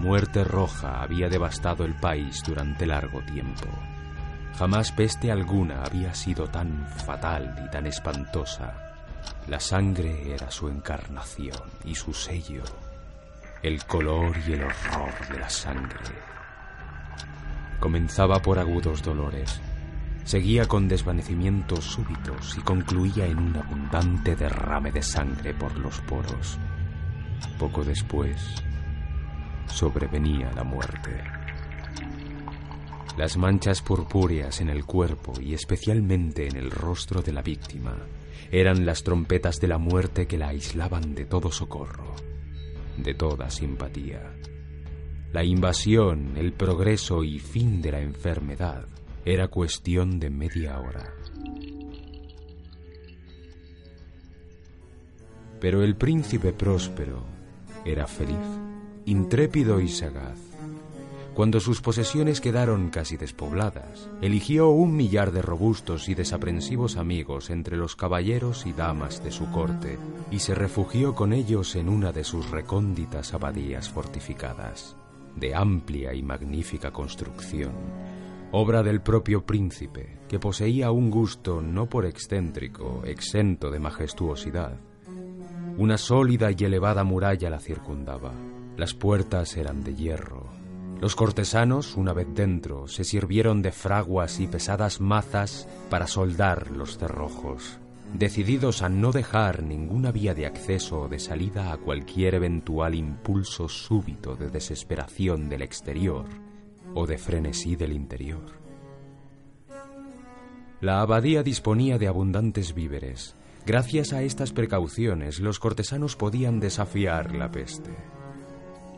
Muerte roja había devastado el país durante largo tiempo. Jamás peste alguna había sido tan fatal y tan espantosa. La sangre era su encarnación y su sello, el color y el horror de la sangre. Comenzaba por agudos dolores, seguía con desvanecimientos súbitos y concluía en un abundante derrame de sangre por los poros. Poco después, sobrevenía la muerte. Las manchas purpúreas en el cuerpo y especialmente en el rostro de la víctima eran las trompetas de la muerte que la aislaban de todo socorro, de toda simpatía. La invasión, el progreso y fin de la enfermedad era cuestión de media hora. Pero el príncipe próspero era feliz intrépido y sagaz. Cuando sus posesiones quedaron casi despobladas, eligió un millar de robustos y desaprensivos amigos entre los caballeros y damas de su corte y se refugió con ellos en una de sus recónditas abadías fortificadas, de amplia y magnífica construcción, obra del propio príncipe, que poseía un gusto no por excéntrico, exento de majestuosidad. Una sólida y elevada muralla la circundaba las puertas eran de hierro. Los cortesanos, una vez dentro, se sirvieron de fraguas y pesadas mazas para soldar los cerrojos, decididos a no dejar ninguna vía de acceso o de salida a cualquier eventual impulso súbito de desesperación del exterior o de frenesí del interior. La abadía disponía de abundantes víveres. Gracias a estas precauciones, los cortesanos podían desafiar la peste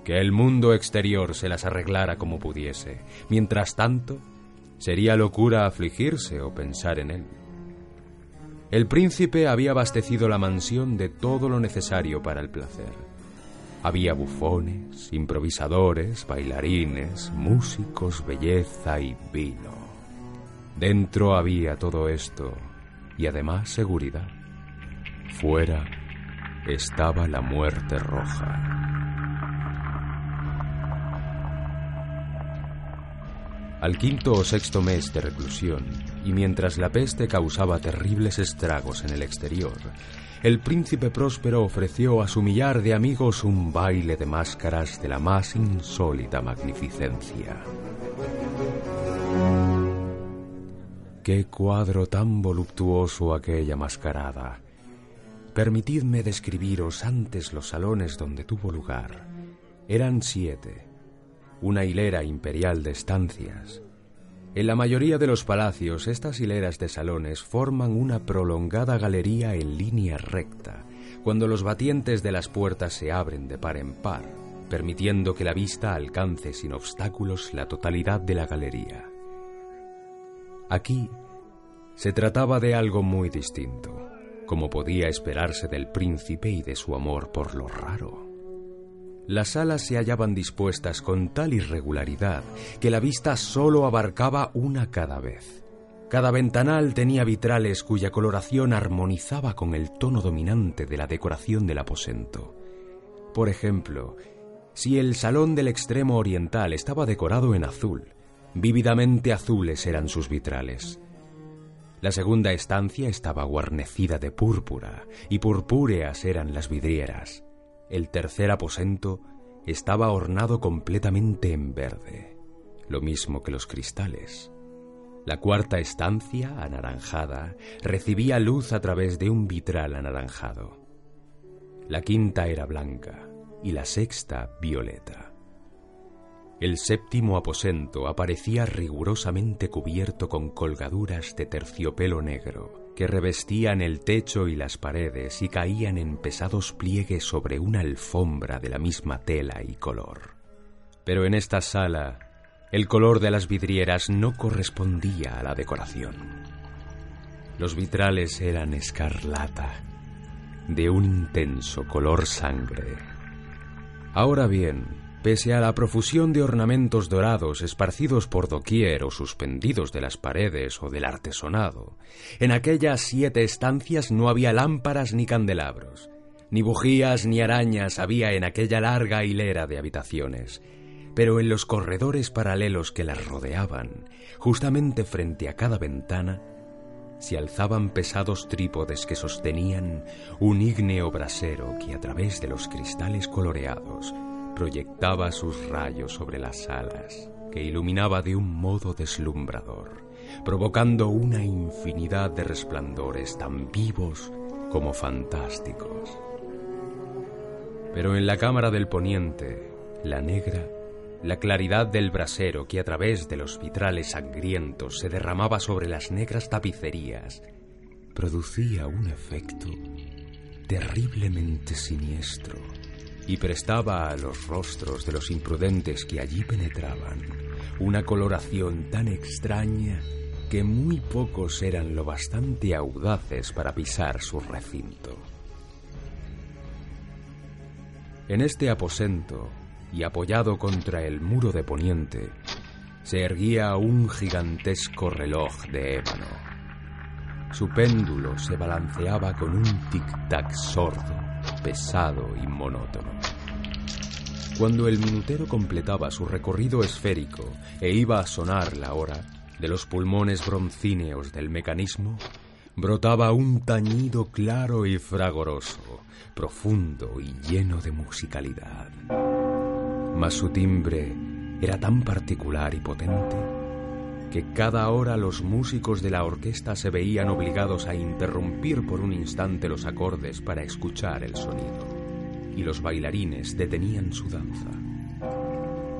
que el mundo exterior se las arreglara como pudiese. Mientras tanto, sería locura afligirse o pensar en él. El príncipe había abastecido la mansión de todo lo necesario para el placer. Había bufones, improvisadores, bailarines, músicos, belleza y vino. Dentro había todo esto y además seguridad. Fuera estaba la muerte roja. Al quinto o sexto mes de reclusión, y mientras la peste causaba terribles estragos en el exterior, el príncipe próspero ofreció a su millar de amigos un baile de máscaras de la más insólita magnificencia. Qué cuadro tan voluptuoso aquella mascarada. Permitidme describiros antes los salones donde tuvo lugar. Eran siete una hilera imperial de estancias. En la mayoría de los palacios, estas hileras de salones forman una prolongada galería en línea recta, cuando los batientes de las puertas se abren de par en par, permitiendo que la vista alcance sin obstáculos la totalidad de la galería. Aquí se trataba de algo muy distinto, como podía esperarse del príncipe y de su amor por lo raro. Las salas se hallaban dispuestas con tal irregularidad que la vista sólo abarcaba una cada vez. Cada ventanal tenía vitrales cuya coloración armonizaba con el tono dominante de la decoración del aposento. Por ejemplo, si el salón del extremo oriental estaba decorado en azul, vívidamente azules eran sus vitrales. La segunda estancia estaba guarnecida de púrpura, y purpúreas eran las vidrieras. El tercer aposento estaba ornado completamente en verde. lo mismo que los cristales. La cuarta estancia, anaranjada, recibía luz a través de un vitral anaranjado. La quinta era blanca y la sexta violeta. El séptimo aposento aparecía rigurosamente cubierto con colgaduras de terciopelo negro que revestían el techo y las paredes y caían en pesados pliegues sobre una alfombra de la misma tela y color. Pero en esta sala el color de las vidrieras no correspondía a la decoración. Los vitrales eran escarlata, de un intenso color sangre. Ahora bien, pese a la profusión de ornamentos dorados esparcidos por doquier o suspendidos de las paredes o del artesonado, en aquellas siete estancias no había lámparas ni candelabros, ni bujías ni arañas había en aquella larga hilera de habitaciones, pero en los corredores paralelos que las rodeaban, justamente frente a cada ventana, se alzaban pesados trípodes que sostenían un ígneo brasero que a través de los cristales coloreados proyectaba sus rayos sobre las alas, que iluminaba de un modo deslumbrador, provocando una infinidad de resplandores tan vivos como fantásticos. Pero en la cámara del poniente, la negra la claridad del brasero que a través de los vitrales sangrientos se derramaba sobre las negras tapicerías producía un efecto terriblemente siniestro y prestaba a los rostros de los imprudentes que allí penetraban una coloración tan extraña que muy pocos eran lo bastante audaces para pisar su recinto. En este aposento y apoyado contra el muro de poniente, se erguía un gigantesco reloj de ébano. Su péndulo se balanceaba con un tic-tac sordo, pesado y monótono. Cuando el minutero completaba su recorrido esférico e iba a sonar la hora, de los pulmones broncíneos del mecanismo brotaba un tañido claro y fragoroso, profundo y lleno de musicalidad mas su timbre era tan particular y potente que cada hora los músicos de la orquesta se veían obligados a interrumpir por un instante los acordes para escuchar el sonido, y los bailarines detenían su danza.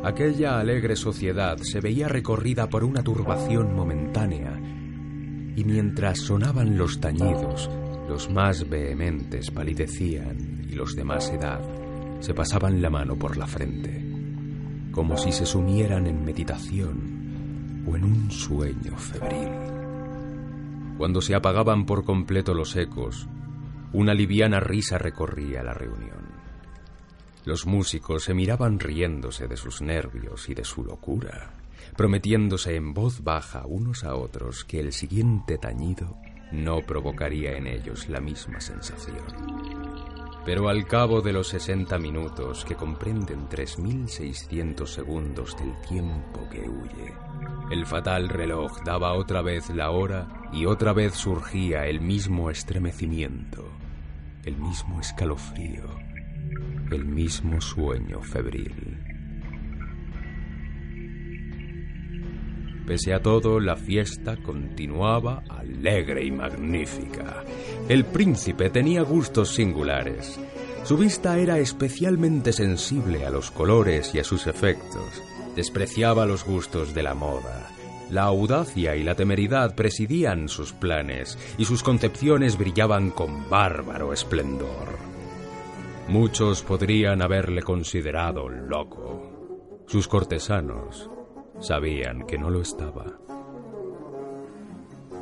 Aquella alegre sociedad se veía recorrida por una turbación momentánea, y mientras sonaban los tañidos, los más vehementes palidecían y los de más edad se pasaban la mano por la frente como si se sumieran en meditación o en un sueño febril. Cuando se apagaban por completo los ecos, una liviana risa recorría la reunión. Los músicos se miraban riéndose de sus nervios y de su locura, prometiéndose en voz baja unos a otros que el siguiente tañido no provocaría en ellos la misma sensación. Pero al cabo de los 60 minutos, que comprenden 3.600 segundos del tiempo que huye, el fatal reloj daba otra vez la hora y otra vez surgía el mismo estremecimiento, el mismo escalofrío, el mismo sueño febril. Pese a todo, la fiesta continuaba alegre y magnífica. El príncipe tenía gustos singulares. Su vista era especialmente sensible a los colores y a sus efectos. Despreciaba los gustos de la moda. La audacia y la temeridad presidían sus planes y sus concepciones brillaban con bárbaro esplendor. Muchos podrían haberle considerado loco. Sus cortesanos, sabían que no lo estaba.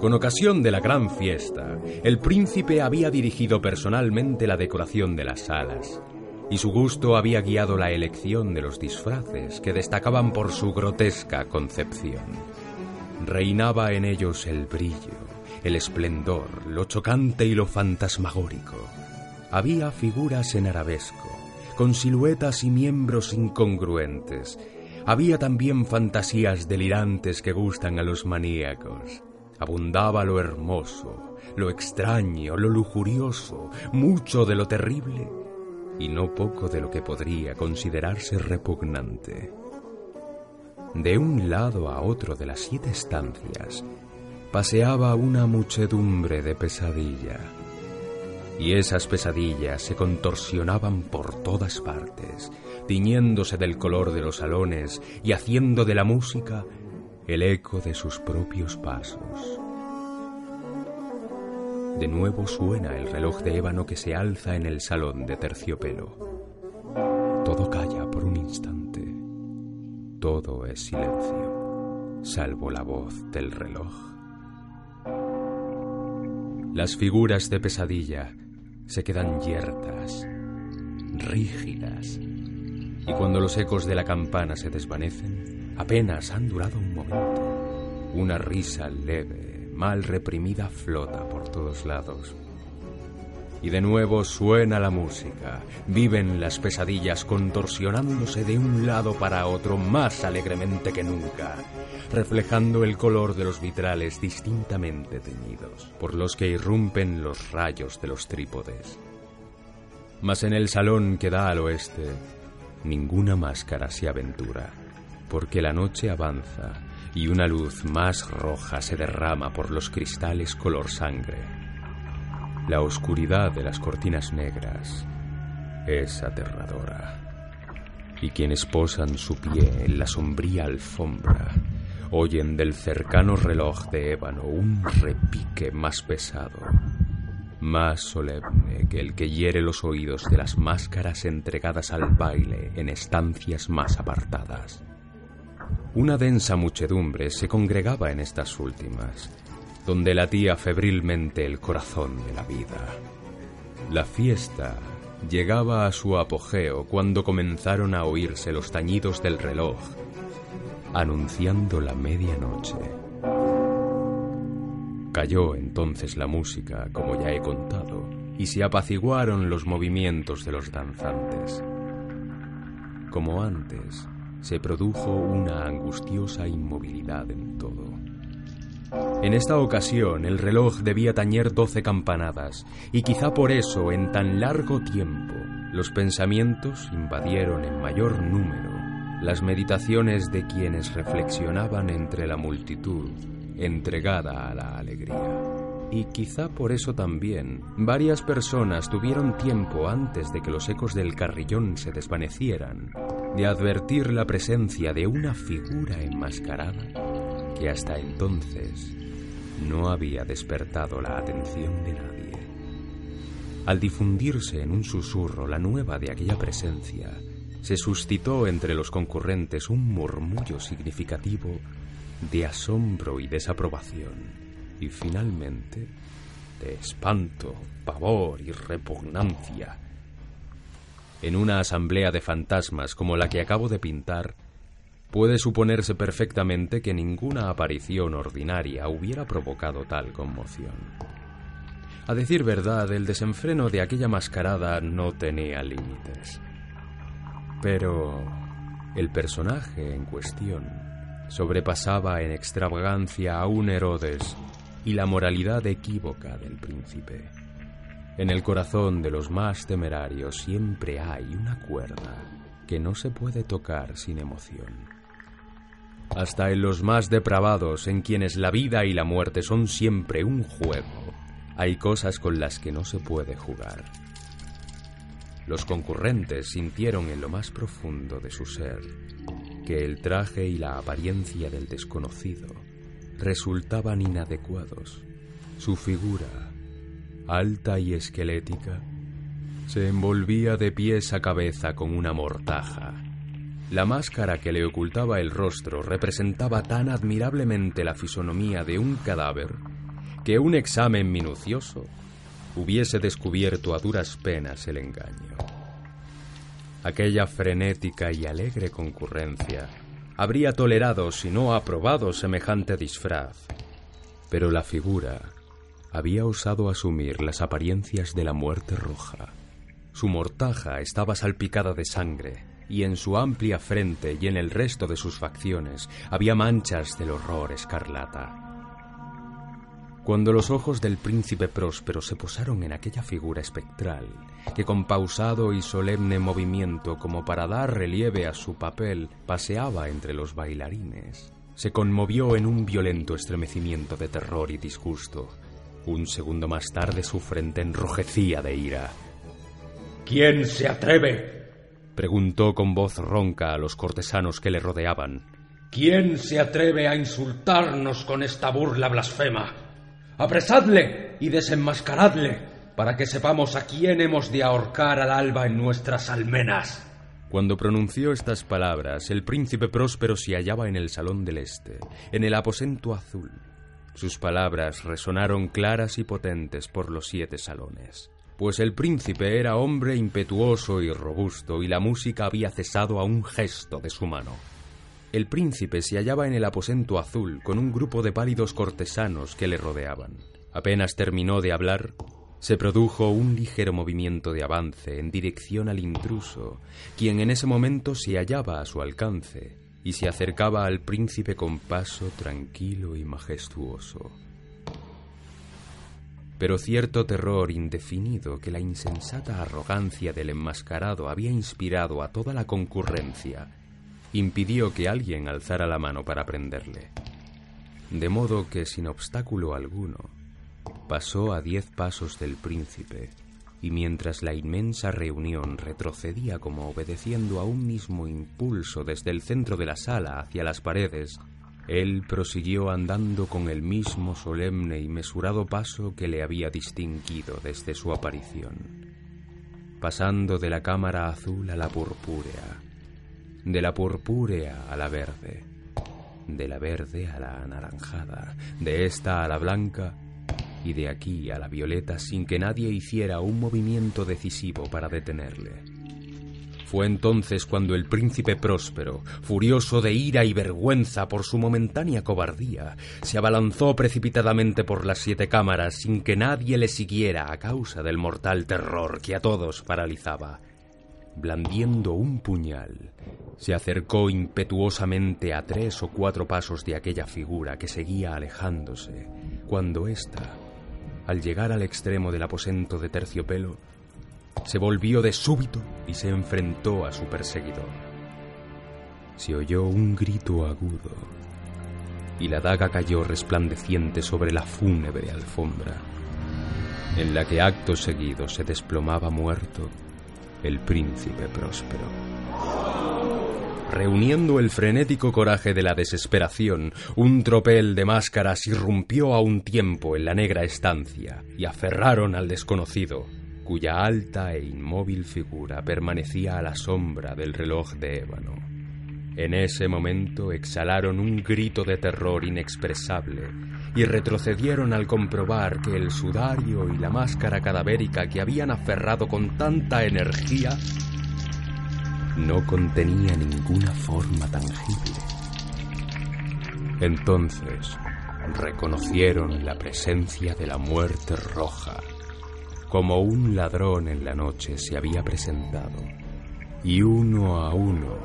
Con ocasión de la gran fiesta, el príncipe había dirigido personalmente la decoración de las salas, y su gusto había guiado la elección de los disfraces que destacaban por su grotesca concepción. Reinaba en ellos el brillo, el esplendor, lo chocante y lo fantasmagórico. Había figuras en arabesco, con siluetas y miembros incongruentes, había también fantasías delirantes que gustan a los maníacos. Abundaba lo hermoso, lo extraño, lo lujurioso, mucho de lo terrible y no poco de lo que podría considerarse repugnante. De un lado a otro de las siete estancias, paseaba una muchedumbre de pesadilla. Y esas pesadillas se contorsionaban por todas partes, tiñéndose del color de los salones y haciendo de la música el eco de sus propios pasos. De nuevo suena el reloj de ébano que se alza en el salón de terciopelo. Todo es silencio, salvo la voz del reloj. Las figuras de pesadilla se quedan yertas, rígidas, y cuando los ecos de la campana se desvanecen, apenas han durado un momento. Una risa leve, mal reprimida, flota por todos lados, y de nuevo suena la música. Viven las pesadillas contorsionándose de un lado para otro más alegremente que nunca, reflejando el color de los vitrales distintamente teñidos, por los que irrumpen los rayos de los trípodes. Mas en el salón que da al oeste, ninguna máscara se aventura, porque la noche avanza y una luz más roja se derrama por los cristales color sangre la oscuridad de las cortinas negras es aterradora. Y quienes posan su pie en la sombría alfombra oyen del cercano reloj de ébano un repique más pesado, más solemne que el que hiere los oídos de las máscaras entregadas al baile en estancias más apartadas. Una densa muchedumbre se congregaba en estas últimas, donde latía febrilmente el corazón de la vida. La fiesta llegaba a su apogeo cuando comenzaron a oírse los tañidos del reloj, anunciando la medianoche. Cayó entonces la música, como ya he contado, y se apaciguaron los movimientos de los danzantes. Como antes, se produjo una angustiosa inmovilidad en todo. En esta ocasión el reloj debía tañer doce campanadas, y quizá por eso, en tan largo tiempo, los pensamientos invadieron en mayor número las meditaciones de quienes reflexionaban entre la multitud entregada a la alegría. Y quizá por eso también varias personas tuvieron tiempo antes de que los ecos del carrillón se desvanecieran de advertir la presencia de una figura enmascarada que hasta entonces no había despertado la atención de nadie. Al difundirse en un susurro la nueva de aquella presencia, se suscitó entre los concurrentes un murmullo significativo de asombro y desaprobación, y finalmente de espanto, pavor y repugnancia. En una asamblea de fantasmas como la que acabo de pintar, Puede suponerse perfectamente que ninguna aparición ordinaria hubiera provocado tal conmoción. A decir verdad, el desenfreno de aquella mascarada no tenía límites. Pero el personaje en cuestión sobrepasaba en extravagancia a un Herodes y la moralidad equívoca del príncipe. En el corazón de los más temerarios siempre hay una cuerda que no se puede tocar sin emoción hasta en los más depravados, en quienes la vida y la muerte son siempre un juego, hay cosas con las que no se puede jugar. Los concurrentes sintieron en lo más profundo de su ser que el traje y la apariencia del desconocido resultaban inadecuados. Su figura, alta y esquelética, se envolvía de pies a cabeza con una mortaja la máscara que le ocultaba el rostro representaba tan admirablemente la fisonomía de un cadáver que un examen minucioso hubiese descubierto a duras penas el engaño. Aquella frenética y alegre concurrencia habría tolerado, si no aprobado, semejante disfraz, pero la figura había osado asumir las apariencias de la muerte roja. Su mortaja estaba salpicada de sangre, y en su amplia frente y en el resto de sus facciones había manchas del horror escarlata. Cuando los ojos del príncipe próspero se posaron en aquella figura espectral, que con pausado y solemne movimiento, como para dar relieve a su papel, paseaba entre los bailarines, se conmovió en un violento estremecimiento de terror y disgusto. Un segundo más tarde su frente enrojecía de ira. ¿Quién se atreve? Preguntó con voz ronca a los cortesanos que le rodeaban. ¿Quién se atreve a insultarnos con esta burla blasfema? Apresadle y desenmascaradle para que sepamos a quién hemos de ahorcar al alba en nuestras almenas. Cuando pronunció estas palabras, el príncipe próspero se hallaba en el salón del este, en el aposento azul. Sus palabras resonaron claras y potentes por los siete salones, pues el príncipe era hombre impetuoso y robusto y la música había cesado a un gesto de su mano. El príncipe se hallaba en el aposento azul con un grupo de pálidos cortesanos que le rodeaban. Apenas terminó de hablar, se produjo un ligero movimiento de avance en dirección al intruso, quien en ese momento se hallaba a su alcance y se acercaba al príncipe con paso tranquilo y majestuoso. Pero cierto terror indefinido que la insensata arrogancia del enmascarado había inspirado a toda la concurrencia impidió que alguien alzara la mano para prenderle. De modo que, sin obstáculo alguno, pasó a diez pasos del príncipe, y mientras la inmensa reunión retrocedía como obedeciendo a un mismo impulso desde el centro de la sala hacia las paredes, él prosiguió andando con el mismo solemne y mesurado paso que le había distinguido desde su aparición, pasando de la cámara azul a la purpúrea, de la purpúrea a la verde, de la verde a la anaranjada, de esta a la blanca y de aquí a la violeta sin que nadie hiciera un movimiento decisivo para detenerle. Fue entonces cuando el príncipe próspero, furioso de ira y vergüenza por su momentánea cobardía, se abalanzó precipitadamente por las siete cámaras sin que nadie le siguiera a causa del mortal terror que a todos paralizaba. Blandiendo un puñal, se acercó impetuosamente a tres o cuatro pasos de aquella figura que seguía alejándose, cuando ésta, al llegar al extremo del aposento de terciopelo, se volvió de súbito y se enfrentó a su perseguidor. Se oyó un grito agudo y la daga cayó resplandeciente sobre la fúnebre alfombra, en la que acto seguido se desplomaba muerto el príncipe próspero. Reuniendo el frenético coraje de la desesperación, un tropel de máscaras irrumpió a un tiempo en la negra estancia y aferraron al desconocido, cuya alta e inmóvil figura permanecía a la sombra del reloj de ébano. En ese momento exhalaron un grito de terror inexpresable y retrocedieron al comprobar que el sudario y la máscara cadavérica que habían aferrado con tanta energía no contenía ninguna forma tangible. Entonces reconocieron la presencia de la muerte roja, como un ladrón en la noche se había presentado, y uno a uno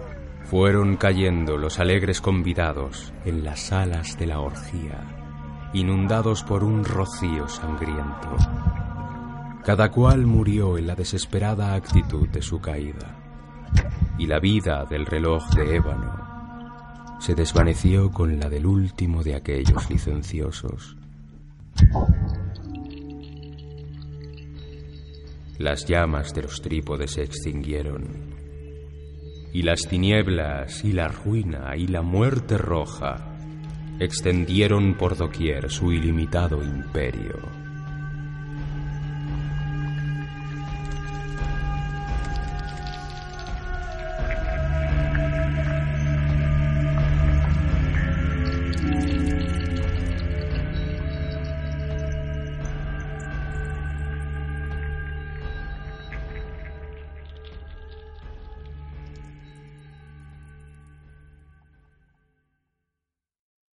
fueron cayendo los alegres convidados en las salas de la orgía, inundados por un rocío sangriento. Cada cual murió en la desesperada actitud de su caída y la vida del reloj de ébano se desvaneció con la del último de aquellos licenciosos. Las llamas de los trípodes se extinguieron, y las tinieblas y la ruina y la muerte roja extendieron por doquier su ilimitado imperio.